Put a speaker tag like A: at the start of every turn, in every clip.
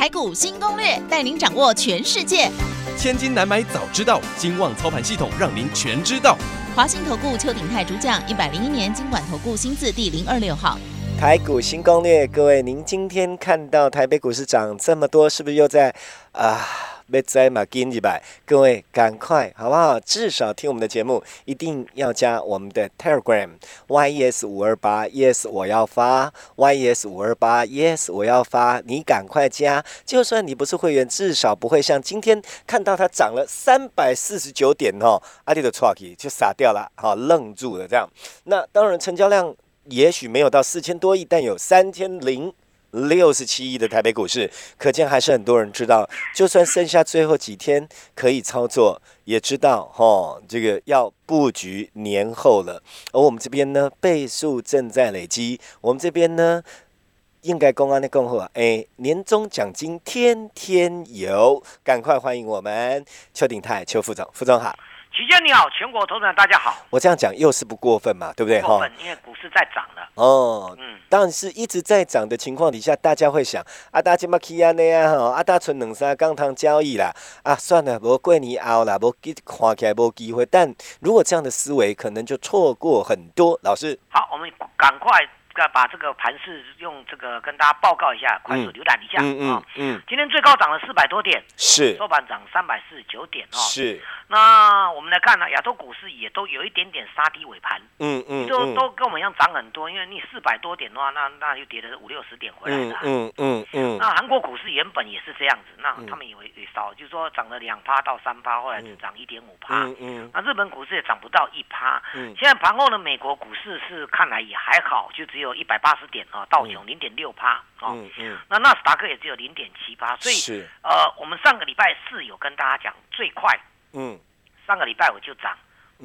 A: 台股新攻略，带您掌握全世界。
B: 千金难买早知道，金旺操盘系统让您全知道。
A: 华信投顾邱鼎泰主讲，一百零一年金管投顾新字第零二六号。
C: 台股新攻略，各位，您今天看到台北股市涨这么多，是不是又在啊？别再嘛跟一百，各位赶快好不好？至少听我们的节目，一定要加我们的 Telegram yes 五二八 yes 我要发 yes 五二八 yes 我要发，你赶快加，就算你不是会员，至少不会像今天看到它涨了三百四十九点哦，阿弟的 truck 就傻掉了，好愣住了这样。那当然成交量也许没有到四千多亿，但有三千零。六十七亿的台北股市，可见还是很多人知道，就算剩下最后几天可以操作，也知道哈，这个要布局年后了。而我们这边呢，倍数正在累积，我们这边呢，应该公安的恭贺，哎，年终奖金天天有，赶快欢迎我们邱鼎泰邱副总，副总好。
D: 齐杰你好，全国投资人大家好。
C: 我这样讲又是不过分嘛，对不对？
D: 过分，因为股市在涨了。
C: 哦，嗯，但是一直在涨的情况底下，大家会想，啊，大今嘛起安尼啊，吼，啊，大存两三钢糖交易啦，啊，算了，无过年熬啦，无给看起来无机会。但如果这样的思维，可能就错过很多。老师，
D: 好，我们赶快。要把这个盘势用这个跟大家报告一下，快速浏览一下啊。嗯，今天最高涨了四百多点，
C: 是
D: 收盘涨三百四十九点哦。
C: 是。
D: 那我们来看呢，亚洲股市也都有一点点杀低尾盘。嗯嗯。都都跟我们一样涨很多，因为你四百多点的话，那那就跌了五六十点回来了。嗯嗯嗯。那韩国股市原本也是这样子，那他们以为也少，就是说涨了两趴到三趴，后来只涨一点五趴。嗯嗯。那日本股市也涨不到一趴。嗯。现在盘后呢，美国股市是看来也还好，就只有。一百八十点啊，道琼零点六趴哦，那纳斯达克也只有零点七八，所以呃，我们上个礼拜四有跟大家讲最快，嗯，上个礼拜五就涨，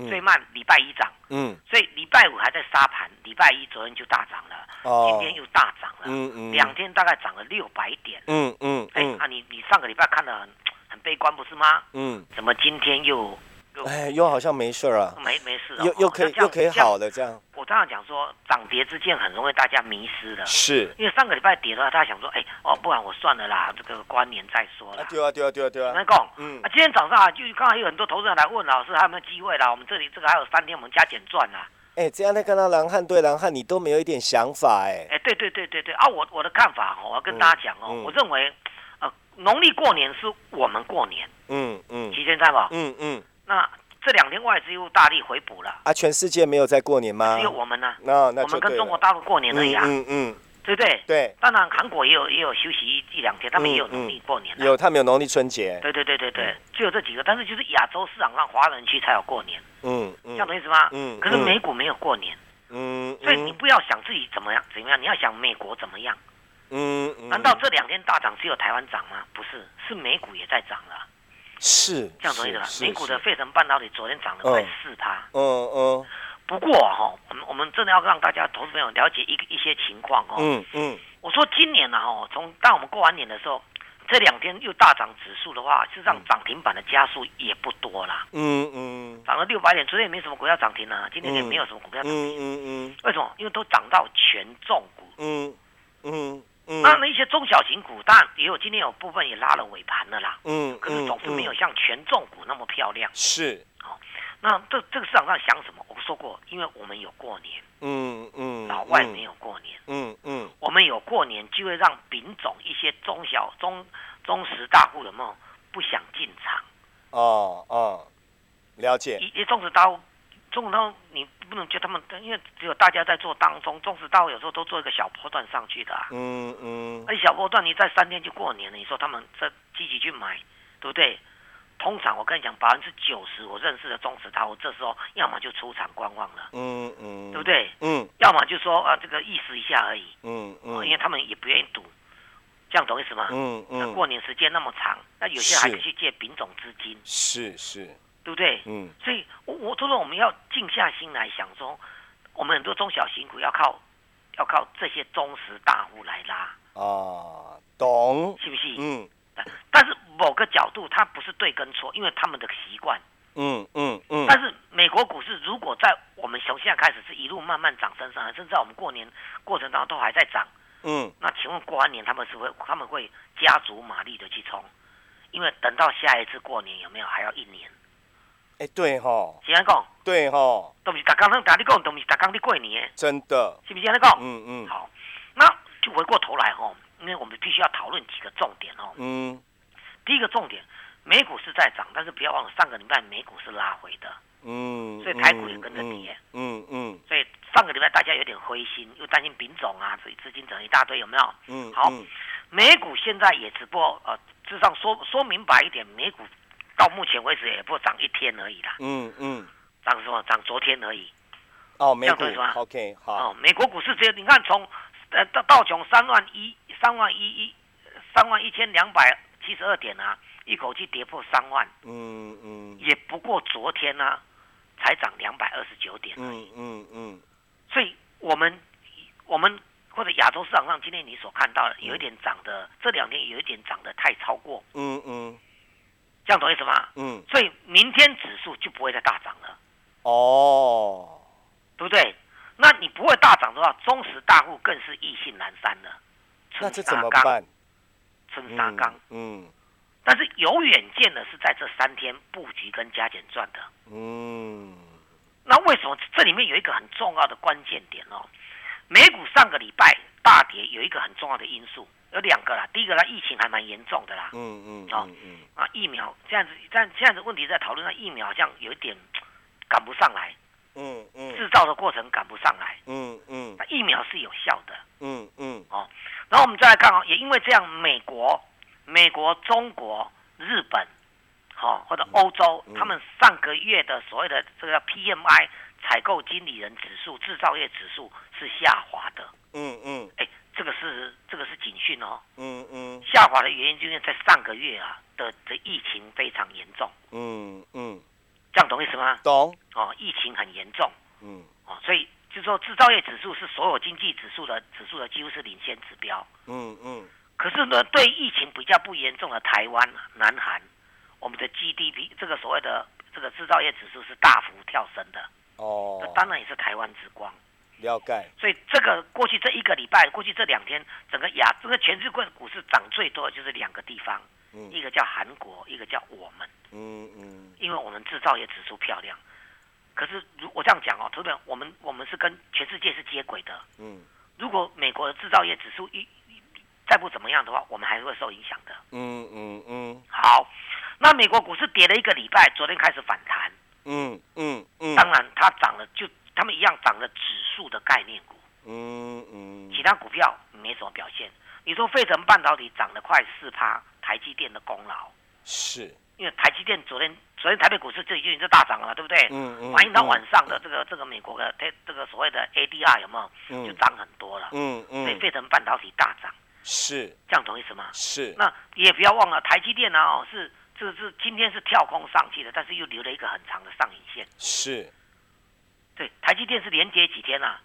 D: 最慢礼拜一涨，嗯，所以礼拜五还在杀盘，礼拜一昨天就大涨了，哦，今天又大涨了，嗯嗯，两天大概涨了六百点，嗯嗯，哎，啊你你上个礼拜看的很很悲观不是吗？嗯，怎么今天又？
C: 哎，又好像没事啊，
D: 没没事，
C: 又又可以又可以好了这样。
D: 我这样讲说，涨跌之间很容易大家迷失的，
C: 是
D: 因为上个礼拜跌的话，大家想说，哎哦，不然我算了啦，这个关年再说了。
C: 对啊对啊对啊对啊。
D: 那讲，嗯，啊，今天早上啊，就刚才有很多投资人来问老师，还有没有机会啦？我们这里这个还有三天，我们加减赚啦。
C: 哎，这样在看到狼汉对狼汉，你都没有一点想法哎。
D: 哎，对对对对对啊，我我的看法哦，我要跟大家讲哦，我认为，呃，农历过年是我们过年，嗯嗯，提前在吧？嗯嗯，那。这两天外资又大力回补了
C: 啊！全世界没有在过年吗？
D: 只有我们呢。那那我们跟中国大陆过年了呀。嗯嗯，对不对？
C: 对。
D: 当然，韩国也有也有休息一一两天，他们也有农历过年。
C: 有，他们有农历春节。
D: 对对对对对，就有这几个，但是就是亚洲市场上华人区才有过年。嗯嗯，这样懂意思吗？嗯。可是美股没有过年。嗯。所以你不要想自己怎么样怎么样，你要想美国怎么样。嗯。难道这两天大涨只有台湾涨吗？不是，是美股也在涨了。
C: 是
D: 这样同意的吧？美股的费城半导体昨天涨了快四趴。嗯嗯。不过哈，我们我们真的要让大家投资朋友了解一个一些情况哦。嗯嗯。我说今年呢哈，从当我们过完年的时候，这两天又大涨指数的话，事实上涨停板的加速也不多啦。嗯嗯。涨了六百点，昨天也没什么股票涨停啊，今天也没有什么股票涨停。嗯嗯嗯。为什么？因为都涨到权重股。嗯嗯。那那一些中小型股，当然也有，今天有部分也拉了尾盘的啦。嗯，可是总是没有像权重股那么漂亮。
C: 是，
D: 好，那这这个市场上想什么？我说过，因为我们有过年。嗯嗯。老外没有过年。嗯嗯。我们有过年，就会让丙种一些中小中中实大户有没有不想进场？
C: 哦哦，了解。
D: 一一中实大户。中刀你不能叫他们，因为只有大家在做当中，中石刀有时候都做一个小波段上去的。嗯嗯。而小波段你在三天就过年了，你说他们这积极去买，对不对？通常我跟你讲，百分之九十我认识的中石刀，这时候要么就出场观望了。嗯嗯。对不对？嗯。要么就说啊，这个意思一下而已。嗯嗯。因为他们也不愿意赌，这样懂意思吗？嗯嗯。那过年时间那么长，那有些还可以去借丙种资金。
C: 是是。
D: 对不对？嗯，所以，我我都说我们要静下心来想说，我们很多中小型股要靠，要靠这些中实大户来拉
C: 啊，懂？
D: 是不是？嗯，但是某个角度它不是对跟错，因为他们的习惯。嗯嗯嗯。但是美国股市如果在我们从现在开始是一路慢慢涨升上来，甚至在我们过年过程当中都还在涨，嗯，那请问过完年他们是会他们会加足马力的去冲，因为等到下一次过年有没有还要一年？
C: 哎，对哈，
D: 是安讲，
C: 对哈，
D: 都不是刚刚打你讲，都不是刚刚的过年，
C: 真的，
D: 是不是安讲？
C: 嗯嗯，
D: 好，那就回过头来吼，因为我们必须要讨论几个重点哦。嗯，第一个重点，美股是在涨，但是不要忘了上个礼拜美股是拉回的。嗯，所以台股也跟着跌。嗯嗯，所以上个礼拜大家有点灰心，又担心品种啊，所以资金整一大堆，有没有？嗯，好，美股现在也只不过呃，至少说说明白一点，美股到目前为止也不涨一天而已啦。嗯嗯，涨什么？涨昨天而已。
C: 哦，美股 OK 好。哦，
D: 美国股市只有你看从呃到道琼三万一三万一一三万一千两百七十二点啊，一口气跌破三万。嗯嗯，也不过昨天呢。才涨两百二十九点嗯嗯嗯，所以我们我们或者亚洲市场上今天你所看到的有一点涨的，这两天有一点涨的太超过。嗯嗯，这样懂意思吗？嗯，所以明天指数就不会再大涨了。哦，对不对？那你不会大涨的话，中实大户更是意兴阑珊了。
C: 那这怎么办？
D: 春沙钢。嗯。但是有远见的是在这三天布局跟加减赚的。嗯，那为什么这里面有一个很重要的关键点哦？美股上个礼拜大跌有一个很重要的因素，有两个啦。第一个呢，疫情还蛮严重的啦。嗯嗯。哦嗯啊，疫苗这样子，但这样子问题在讨论，那疫苗好像有一点赶不上来。嗯嗯。制造的过程赶不上来。嗯嗯。那疫苗是有效的。嗯嗯。哦，然后我们再来看哦，也因为这样，美国。美国、中国、日本，好或者欧洲，他们上个月的所谓的这个 PMI 采购经理人指数、制造业指数是下滑的。嗯嗯，哎，这个是这个是警讯哦。嗯嗯，下滑的原因就是在上个月啊的的疫情非常严重。嗯嗯，这样懂意思吗？
C: 懂。
D: 哦，疫情很严重。嗯。哦，所以就说制造业指数是所有经济指数的指数的几乎是领先指标。嗯嗯。可是呢，对疫情比较不严重的台湾、南韩，我们的 GDP 这个所谓的这个制造业指数是大幅跳升的。哦，那当然也是台湾之光。
C: 了解。
D: 所以这个过去这一个礼拜，过去这两天，整个亚这个全世界股市涨最多的就是两个地方，嗯一个叫韩国，一个叫我们。嗯嗯。因为我们制造业指数漂亮。可是如我这样讲哦，特别我们我们是跟全世界是接轨的。嗯。如果美国的制造业指数一再不怎么样的话，我们还是会受影响的。嗯嗯嗯。好，那美国股市跌了一个礼拜，昨天开始反弹。嗯嗯嗯。当然，它涨了，就他们一样涨了指数的概念股。嗯嗯。其他股票没什么表现。你说费城半导体涨了快四趴，台积电的功劳。
C: 是。
D: 因为台积电昨天昨天台北股市就已经是大涨了，对不对？嗯嗯。反映到晚上的这个这个美国的这这个所谓的 ADR 有没有？就涨很多了。嗯嗯。所以费城半导体大涨。
C: 是
D: 这样懂意思吗？
C: 是。
D: 那也不要忘了，台积电呢哦，是这是今天是跳空上去的，但是又留了一个很长的上影线。
C: 是。
D: 对，台积电是连跌几天啊？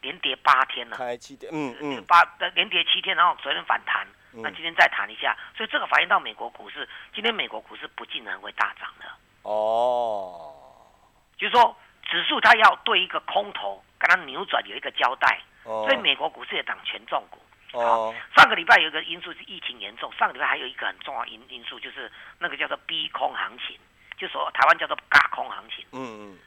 D: 连跌八天了。
C: 台积电，嗯嗯。
D: 八连跌七天，然后昨天反弹，那今天再弹一下，所以这个反映到美国股市，今天美国股市不竟然会大涨的。哦。就是说，指数它要对一个空头跟它扭转有一个交代，所以美国股市也涨权重股。哦，上个礼拜有一个因素是疫情严重，上个礼拜还有一个很重要因因素就是那个叫做逼空行情，就说台湾叫做嘎空行情。嗯嗯。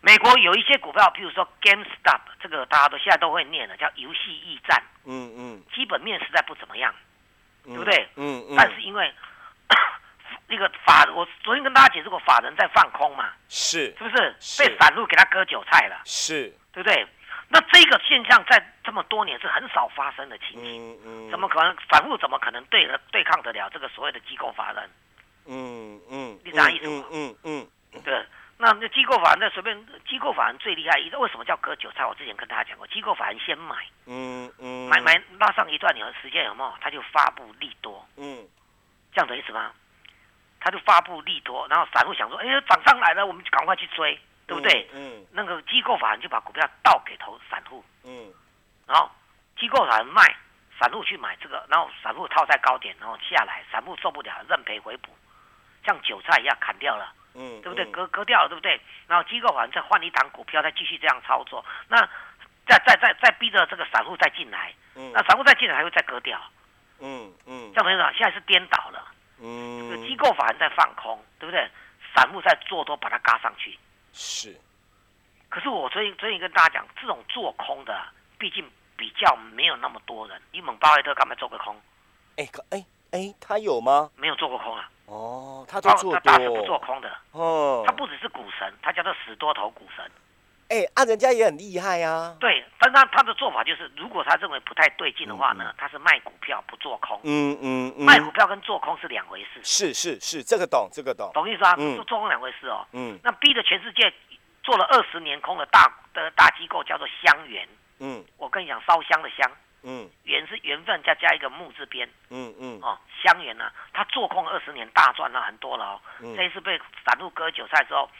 D: 美国有一些股票，譬如说 GameStop，这个大家都现在都会念的，叫游戏驿站。嗯嗯。基本面实在不怎么样，对不对？嗯嗯。但是因为 那个法，我昨天跟大家解释过，法人在放空嘛。
C: 是。
D: 是不是被散户给他割韭菜了？
C: 是。
D: 对不对？那这个现象在这么多年是很少发生的情形，怎么可能反复？怎么可能对对抗得了这个所谓的机构法人？嗯嗯，你啥意思？嗯嗯嗯，对。那那机构法人，那随便机构法人最厉害，为什么叫割韭菜？我之前跟大家讲过，机构法人先买，嗯嗯，买买拉上一段有时间有没有？他就发布利多，嗯，这样的意思吗？他就发布利多，然后散户想说，哎呀涨上来了，我们就赶快去追。对不对？嗯，那个机构法人就把股票倒给投散户，嗯，然后机构法人卖，散户去买这个，然后散户套在高点，然后下来，散户受不了，认赔回补，像韭菜一样砍掉了，嗯，对不对？割割掉了，对不对？然后机构法人再换一档股票，再继续这样操作。那再再再再逼着这个散户再进来，嗯，那散户再进来还会再割掉，嗯嗯，这样子啊，现在是颠倒了，嗯，这个机构法人在放空，对不对？散户在做多把它嘎上去，
C: 是。
D: 可是我昨天昨天跟大家讲，这种做空的，毕竟比较没有那么多人。你猛巴菲特干嘛做个空？
C: 哎，哎哎，他有吗？
D: 没有做过空啊。
C: 哦，他做多。他
D: 大是不做空的。哦。他不只是股神，他叫做死多头股神。
C: 哎，啊，人家也很厉害呀。
D: 对，但他他的做法就是，如果他认为不太对劲的话呢，他是卖股票不做空。嗯嗯嗯。卖股票跟做空是两回事。
C: 是是是，这个懂，这个懂。
D: 懂意思啊？做做空两回事哦。嗯。那逼着全世界。做了二十年空的大的大机构叫做香园，嗯，我跟你讲烧香的香，嗯，缘是缘分再加一个木字边，嗯嗯，哦，香园呢，他做空二十年大赚了很多了哦，这一次被散户割韭菜之后，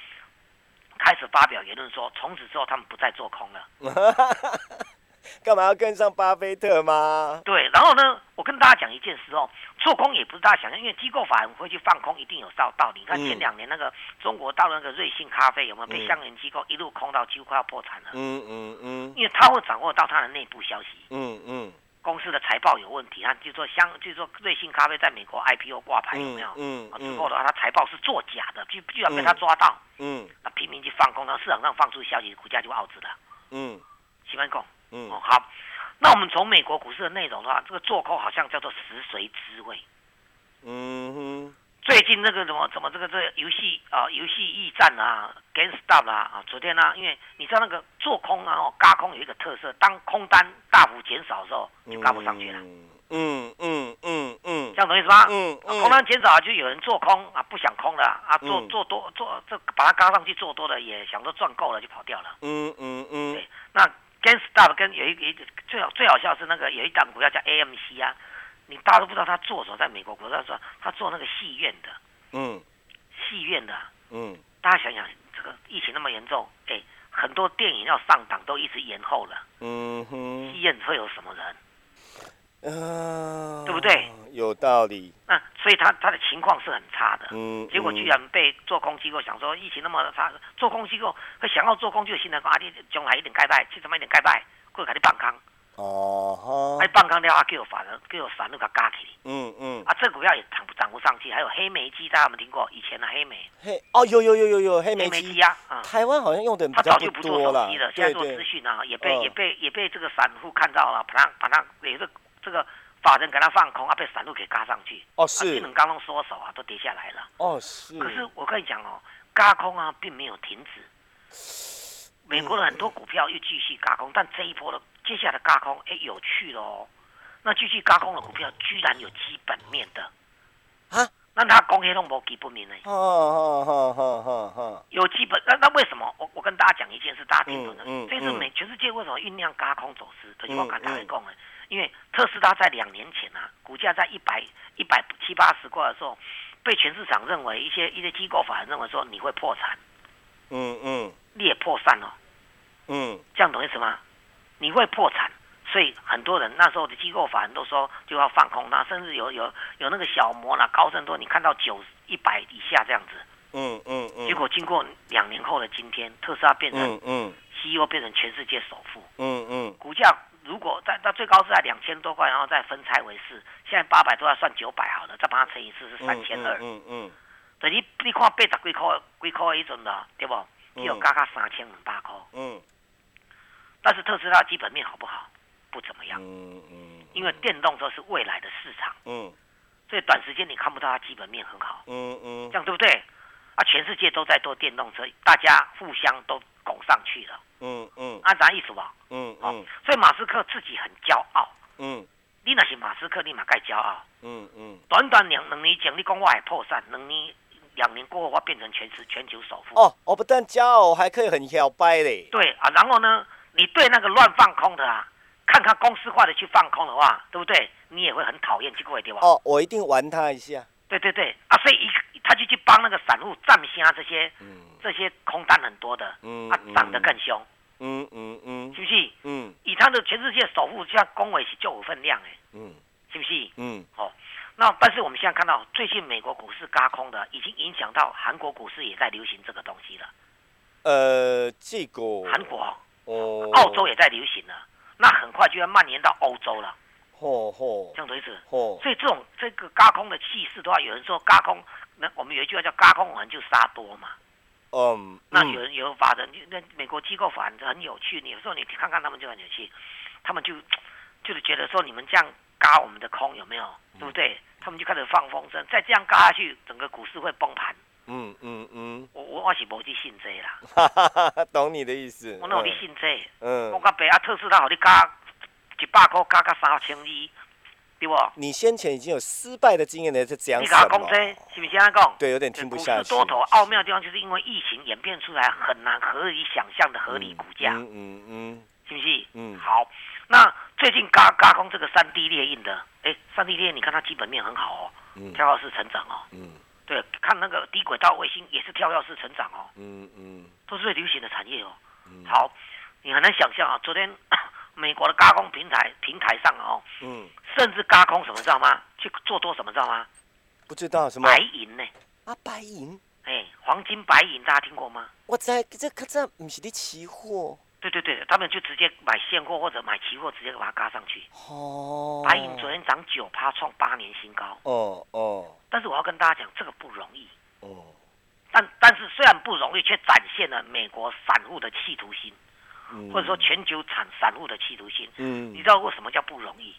D: 开始发表言论说，从此之后他们不再做空了。
C: 干嘛要跟上巴菲特吗？
D: 对，然后呢，我跟大家讲一件事哦，做空也不是大家想象，因为机构法人会去放空，一定有道道理。你看前两年那个中国大陆那个瑞幸咖啡有没有被香港机构一路空到几乎快要破产了？嗯嗯嗯，因为他会掌握到他的内部消息。嗯嗯，公司的财报有问题，他就说香，就说瑞幸咖啡在美国 IPO 挂牌有没有？嗯嗯，之后的话，他财报是作假的，居居然被他抓到。嗯，那拼命去放空，然后市场上放出消息，股价就傲子了。嗯，喜欢空。嗯，好，那我们从美国股市的内容的话，这个做空好像叫做食髓知味。嗯哼，最近那个什么什么这个这个游戏啊，游戏驿站啊，GameStop 啦啊，昨天呢，因为你知道那个做空啊，哦，嘎空有一个特色，当空单大幅减少的时候，就嘎不上去了。嗯嗯嗯嗯，这样懂意思吗？嗯嗯，空单减少就有人做空啊，不想空了啊，做做多做这把它嘎上去做多的也想说赚够了就跑掉了。嗯嗯嗯，对，那。GameStop 跟有一一最好最好笑是那个有一档股票叫 AMC 啊，你大家都不知道他做什么，在美国股票说他做那个戏院的，嗯，戏院的，嗯，大家想想这个疫情那么严重，哎，很多电影要上档都一直延后了，嗯哼，戏院会有什么人？嗯，对不对？
C: 有道理。
D: 那所以他他的情况是很差的，嗯，结果居然被做空机构想说疫情那么差，做空机构会想要做空就心态讲啊，你将来一点盖拜，去什么一点盖拜，过来给你放空。哦哈。哎，放空的话，给我反了，给我散那个加起。嗯嗯。啊，这股票也涨不涨不上去，还有黑莓机，大家有没有听过？以前的黑莓。
C: 黑哦，有有有有有黑莓
D: 机啊。
C: 台湾好像用的比
D: 较不多了。现在做资讯啊，也被也被也被这个散户看到了，把它把它也是。这个法人给他放空啊，被散户给嘎上去
C: 哦，是
D: 技能刚刚缩手啊，都跌下来了
C: 哦，是。
D: 可是我跟你讲哦，嘎空啊，并没有停止。美国的很多股票又继续嘎空，但这一波的接下来嘎空，哎，有趣了哦。那继续嘎空的股票，居然有基本面的啊？那他公黑都没基本面呢？哦哦哦哦哦哦，有基本那那为什么？我我跟大家讲一件事，大家听懂的。这次美全世界为什么酝酿嘎空走势？这句话跟大家讲呢？因为特斯拉在两年前啊，股价在一百一百七八十块的时候，被全市场认为一些一些机构法人认为说你会破产，嗯嗯，裂破散了，嗯，这样懂意思吗？你会破产，所以很多人那时候的机构法人都说就要放空，那甚至有有有那个小摩啦、高盛都，你看到九一百以下这样子，嗯嗯嗯，结果经过两年后的今天，特斯拉变成嗯嗯，CEO 变成全世界首富，嗯嗯，股价。如果在到最高是在两千多块，然后再分拆为四，现在八百多要算九百好了，再把它乘以四是三千二。嗯嗯。等于你看八十几块、几块一种的，对不？只有加加三千五百块。嗯。但是特斯拉基本面好不好？不怎么样。嗯嗯。因为电动车是未来的市场。嗯。所以短时间你看不到它基本面很好。嗯嗯。这样对不对？啊，全世界都在做电动车，大家互相都拱上去了。嗯嗯，按啥意思吧？嗯嗯，所以马斯克自己很骄傲。嗯，你那是马斯克，立马该骄傲。嗯嗯，短短两两年前，你讲我还破产，两年两年过后，我变成全世全球首富。
C: 哦，我不但骄傲，还可以很摇摆嘞。
D: 对啊，然后呢，你对那个乱放空的啊，看看公司化的去放空的话，对不对？你也会很讨厌，这个对吧？
C: 哦，我一定玩他一下。
D: 对对对，啊，所以一他就去帮那个散户占下这些。嗯。这些空单很多的，嗯，啊，涨得更凶，嗯嗯嗯，是不是？嗯，以他的全世界首富，像公伟是就有分量哎，嗯，是不是？嗯，哦，那但是我们现在看到最近美国股市嘎空的，已经影响到韩国股市也在流行这个东西了。
C: 呃，这个
D: 韩国，哦，澳洲也在流行了，那很快就要蔓延到欧洲了。嚯嚯，这样的意思。哦，所以这种这个高空的气势的话，有人说高空，那我们有一句话叫“高空横就杀多”嘛。嗯。那有人有法的，那美国机构反正很有趣，你有时候你看看他们就很有趣，他们就就是觉得说你们这样嘎我们的空有没有，对不对？他们就开始放风声，再这样嘎下去，整个股市会崩盘。嗯嗯嗯。我我我是无去信这
C: 啦。懂你的意思。
D: 我哪有去信这？嗯。我甲白啊，特斯拉好你加一百块，加到三千二，对不？
C: 你先前已经有失败的经验了，在讲什
D: 么？你讲这是不是这样讲？
C: 对，有点听不下去。
D: 多头奥妙的地方，就是因为疫情演变出来很难合理想象的合理股价。嗯嗯嗯。是不是？嗯。好，那最近嘎嘎空这个三 D 列印的。哎，三 D 列，你看它基本面很好哦，嗯，跳跃式成长哦，嗯，对，看那个低轨道卫星也是跳跃式成长哦，嗯嗯，都是最流行的产业哦，嗯，好，你很难想象啊，昨天美国的高空平台平台上哦，嗯，甚至高空什么知道吗？去做多什么知道吗？
C: 不知道什么
D: 白银呢？
C: 啊，白银，
D: 哎，黄金白银大家听过吗？
C: 我在这可这不是的期货。
D: 对对对，他们就直接买现货或者买期货，直接把它嘎上去。哦。白银昨天涨九趴，创八年新高。哦哦。但是我要跟大家讲，这个不容易。哦。但但是虽然不容易，却展现了美国散户的企图心，或者说全球产散户的企图心。嗯。你知道为什么叫不容易？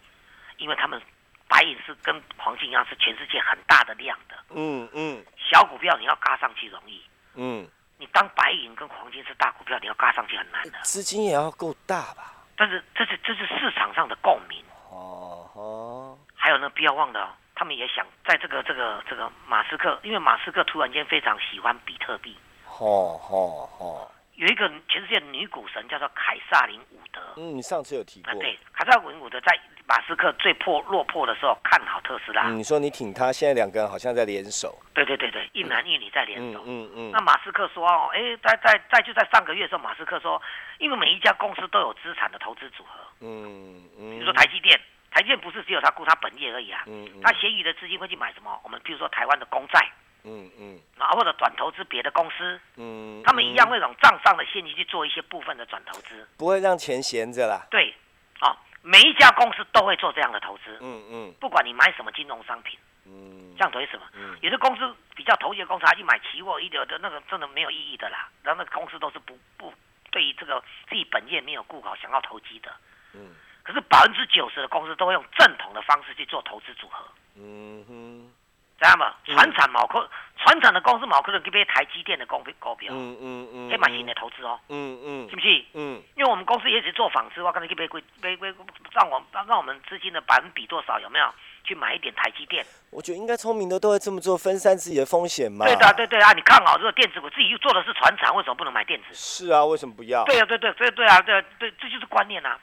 D: 因为他们白银是跟黄金一样，是全世界很大的量的。嗯嗯。小股票你要嘎上去容易。嗯。你当白银跟黄金是大股票，你要嘎上去很难的。
C: 资金也要够大吧？
D: 但是这是这是市场上的共鸣。哦哦。还有呢，不要忘了，他们也想在这个这个这个马斯克，因为马斯克突然间非常喜欢比特币。哦哦哦。有一个全世界女股神叫做凯撒琳伍德。
C: 嗯，你上次有提过。
D: 对，凯撒琳伍德在。马斯克最破落魄的时候，看好特斯拉。
C: 你说你挺他，现在两个人好像在联手。
D: 对对对对，一男一女在联手。嗯嗯。那马斯克说哦，哎，在在在就在上个月的时候，马斯克说，因为每一家公司都有资产的投资组合。嗯嗯。比如说台积电，台积电不是只有他顾他本业而已啊。嗯嗯。他闲余的资金会去买什么？我们比如说台湾的公债。嗯嗯。啊，或者转投资别的公司。嗯。他们一样会从账上的现金去做一些部分的转投资。
C: 不会让钱闲着啦。
D: 对。啊。每一家公司都会做这样的投资，嗯嗯，不管你买什么金融商品，嗯，这样等于什么？嗯，有的公司比较投机的公司，他去买期货，一点的那个真的没有意义的啦。然后那个公司都是不不对于这个自己本业没有顾好，想要投机的，嗯。可是百分之九十的公司都会用正统的方式去做投资组合，嗯哼。知道吗？船产毛科，船产的公司毛科的这边台积电的股票，股票，嗯嗯嗯，可以买新的投资哦，嗯嗯，是不是？嗯，因为我们公司也是做纺织，我刚才去买贵买买，让我让让我们资金的百分比多少？有没有去买一点台积电？
C: 我觉得应该聪明的都会这么做，分散自己的风险嘛。
D: 对的，对对啊，你看好这个电子股，自己又做的是船厂，为什么不能买电子？
C: 是啊，为什么不要？
D: 对啊，对对对对啊，对对，这就是观念啊。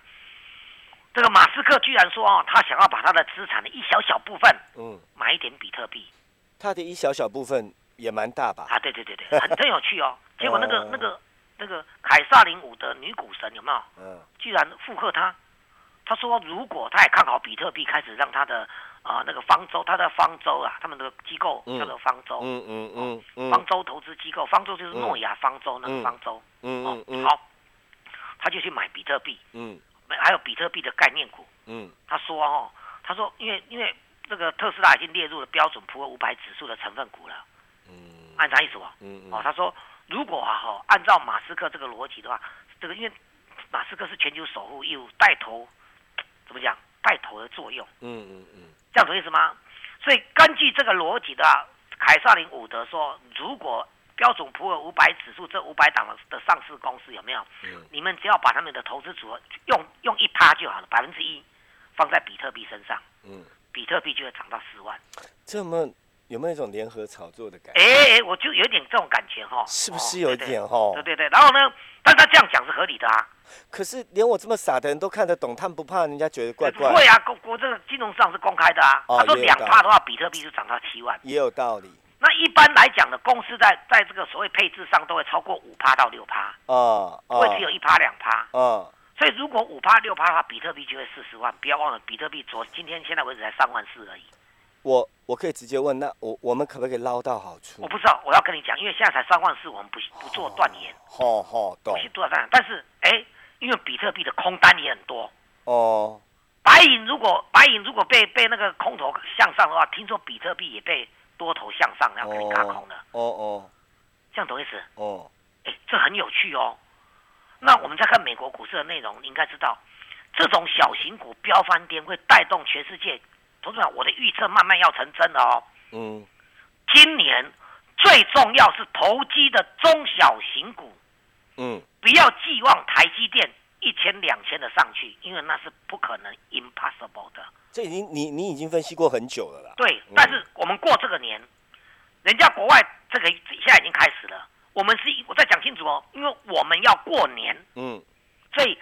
D: 这个马斯克居然说啊，他想要把他的资产的一小小部分，嗯，买一点比特币。
C: 他的一小小部分也蛮大吧？
D: 啊，对对对对，很 很有趣哦。结果那个那个那个凯撒林伍的女股神有没有？嗯，居然附和他。他说，如果他也看好比特币，开始让他的啊那个方舟，他的方舟啊，他们的机构叫做方舟，嗯嗯嗯，方舟投资机构，方舟就是诺亚方舟那个方舟，嗯嗯嗯，好，他就去买比特币，嗯。还有比特币的概念股，嗯，他说哦，他说因为因为这个特斯拉已经列入了标准普尔五百指数的成分股了，嗯，按他意思哦？嗯哦，他说如果啊哈，按照马斯克这个逻辑的话，这个因为马斯克是全球守护业务带头，怎么讲？带头的作用？嗯嗯嗯，这样懂意思吗？所以根据这个逻辑的凯撒林伍德说，如果标准普尔五百指数这五百档的的上市公司有没有？嗯，你们只要把他们的投资组合用用一趴就好了，百分之一放在比特币身上，嗯，比特币就会涨到十万。
C: 这么有没有一种联合炒作的感觉？
D: 哎哎，我就有点这种感觉哈。
C: 是不是有一点哈？
D: 对对对，然后呢？但他这样讲是合理的啊。
C: 可是连我这么傻的人都看得懂，他们不怕人家觉得怪怪？
D: 不会啊，公我这个金融市场是公开的啊。他说两趴的话，比特币就涨到七万。
C: 也有道理。
D: 那一般来讲的公司在在这个所谓配置上都会超过五趴到六趴，哦，不会只有一趴两趴，哦，所以如果五趴六趴的话，比特币就会四十万。不要忘了，比特币昨今天现在为止才三万四而已。
C: 我我可以直接问，那我我们可不可以捞到好处？
D: 我不知道，我要跟你讲，因为现在才三万四，我们不不做断言。好好懂。不做断言，但是哎，因为比特币的空单也很多。哦。白银如果白银如果被被那个空头向上的话，听说比特币也被多头向上，然后给你轧空的。哦哦。这样懂意思？哦。哎，这很有趣哦。那我们再看美国股市的内容，你应该知道，这种小型股飙翻天会带动全世界。同志们，我的预测慢慢要成真了哦。嗯。今年最重要是投机的中小型股。嗯。不要寄望台积电一千两千的上去，因为那是不可能，impossible 的。
C: 这已经你你已经分析过很久了啦。
D: 对，但是我们过这个年，人家国外这个现在已经开始了。我们是，我再讲清楚哦，因为我们要过年，嗯，所以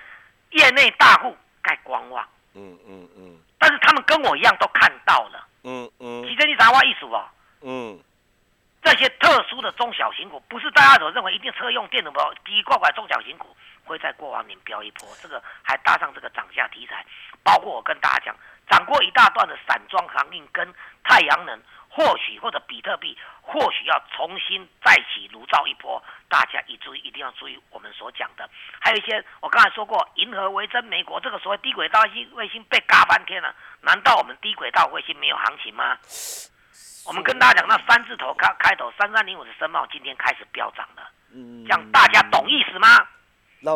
D: 业内大户该观望，嗯嗯嗯，但是他们跟我一样都看到了，嗯嗯，其实你啥话意思哦，嗯，这些特殊的中小型股，不是大家所认为一定车用电的不奇奇怪怪中小型股会在过完年飙一波，这个还搭上这个涨价题材，包括我跟大家讲，涨过一大段的散装航运跟太阳能。或许或者比特币或许要重新再起炉灶一波，大家一注意一定要注意我们所讲的，还有一些我刚才说过，银河维珍美国这个所谓低轨道卫星被嘎翻天了，难道我们低轨道卫星没有行情吗？我们跟大家讲，那三字头开开头三三零五的申茂今天开始飙涨了，这样大家懂意思吗？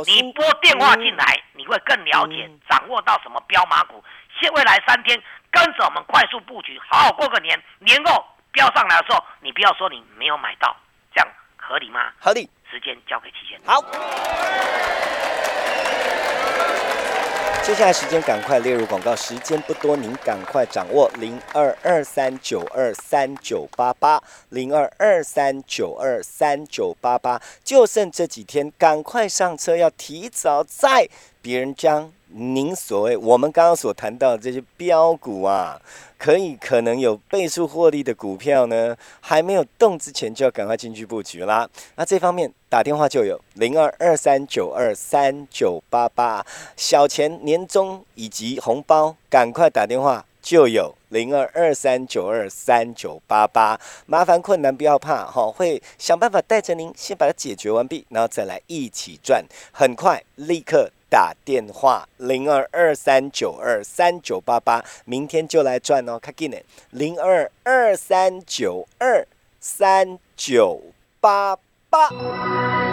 D: 你拨电话进来，你会更了解掌握到什么标马股，现未来三天。跟着我们快速布局，好好过个年。年后飙上来的时候，你不要说你没有买到，这样合理吗？
C: 合理。
D: 时间交给齐贤。
C: 好。接下来时间赶快列入广告，时间不多，您赶快掌握零二二三九二三九八八零二二三九二三九八八，就剩这几天，赶快上车，要提早在别人将。您所谓我们刚刚所谈到的这些标股啊，可以可能有倍数获利的股票呢，还没有动之前就要赶快进去布局啦。那这方面打电话就有零二二三九二三九八八，小钱年终以及红包，赶快打电话就有零二二三九二三九八八。麻烦困难不要怕哈，会想办法带着您先把它解决完毕，然后再来一起赚，很快立刻。打电话零二二三九二三九八八，明天就来赚哦，卡紧呢，零二二三九二三九八八。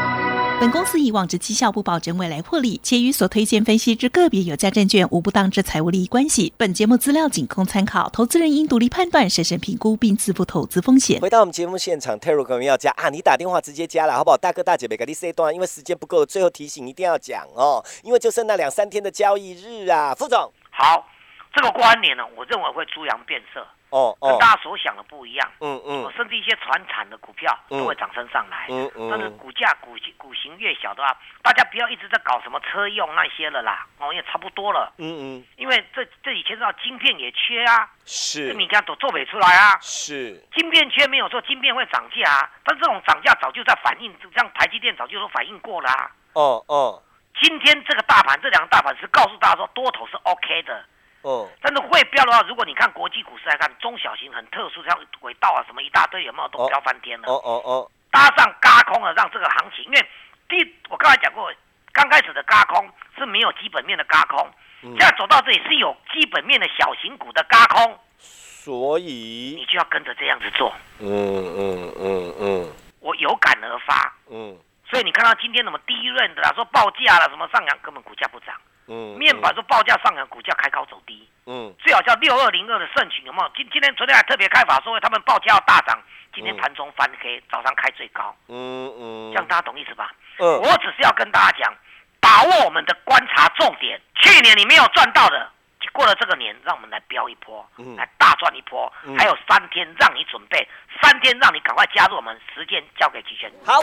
A: 本公司以往之绩效不保证未来获利，且与所推荐分析之个别有价证券无不当之财务利益关系。本节目资料仅供参考，投资人应独立判断、审慎评估并自负投资风险。
C: 回到我们节目现场 t e r r 可能要加啊，你打电话直接加了，好不好？大哥大姐别给你 say 段，因为时间不够，最后提醒一定要讲哦，因为就剩那两三天的交易日啊，副总。
D: 好，这个观念呢，我认为会猪羊变色。哦，跟大家所想的不一样。嗯嗯，甚至一些传产的股票都会涨升上来。嗯嗯，但是股价股股型越小的话，大家不要一直在搞什么车用那些了啦。哦，也差不多了。嗯嗯，因为这这以前知道晶片也缺啊。
C: 是。
D: 你看都做不出来啊。
C: 是。
D: 晶片缺没有说晶片会涨价啊，但这种涨价早就在反映，像台积电早就都反映过了啊。哦哦。今天这个大盘，这两个大盘是告诉大家说多头是 OK 的。哦，但是会飙的话，如果你看国际股市来看，中小型很特殊，像轨道啊什么一大堆，有没有都飙翻天了？哦哦哦，搭上嘎空了，让这个行情，因为第我刚才讲过，刚开始的嘎空是没有基本面的嘎空，现在走到这里是有基本面的小型股的嘎空，
C: 所以
D: 你就要跟着这样子做。嗯嗯嗯嗯，我有感而发。嗯，所以你看到今天什么低润的啦，说报价了什么上扬，根本股价不涨。嗯，面板说报价上扬，股价开高走低。嗯，最好叫六二零二的盛群有没有？今今天昨天还特别开法说他们报价要大涨，今天盘中翻黑，早上开最高。嗯嗯，这样大家懂意思吧？嗯，我只是要跟大家讲，把握我们的观察重点。去年你没有赚到的，过了这个年，让我们来飙一波，来大赚一波。还有三天让你准备，三天让你赶快加入我们，时间交给齐轩。
C: 好。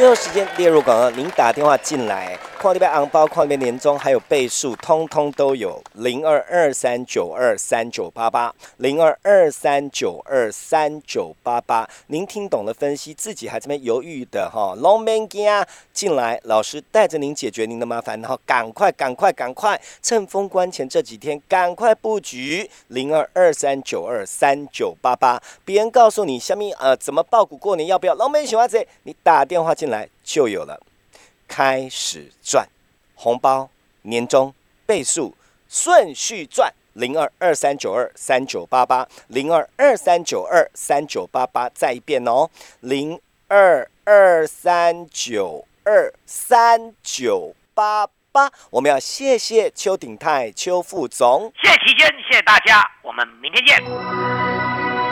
C: 最后时间列入广告，您打电话进来，矿里边昂包，矿里边年终还有倍数，通通都有。零二二三九二三九八八，零二二三九二三九八八。您听懂了分析，自己还这边犹豫的哈，Long man 进来，老师带着您解决您的麻烦，然后赶快赶快赶快，趁封关前这几天赶快布局。零二二三九二三九八八，别人告诉你下面呃怎么报股过年要不要？Long man 喜欢谁？你打电话进来就有了。开始赚红包，年终倍数顺序赚零二二三九二三九八八零二二三九二三九八八再一遍哦，零二二三九二三九八八。我们要谢谢邱鼎泰邱副总，
D: 谢谢期间，谢谢大家，我们明天见。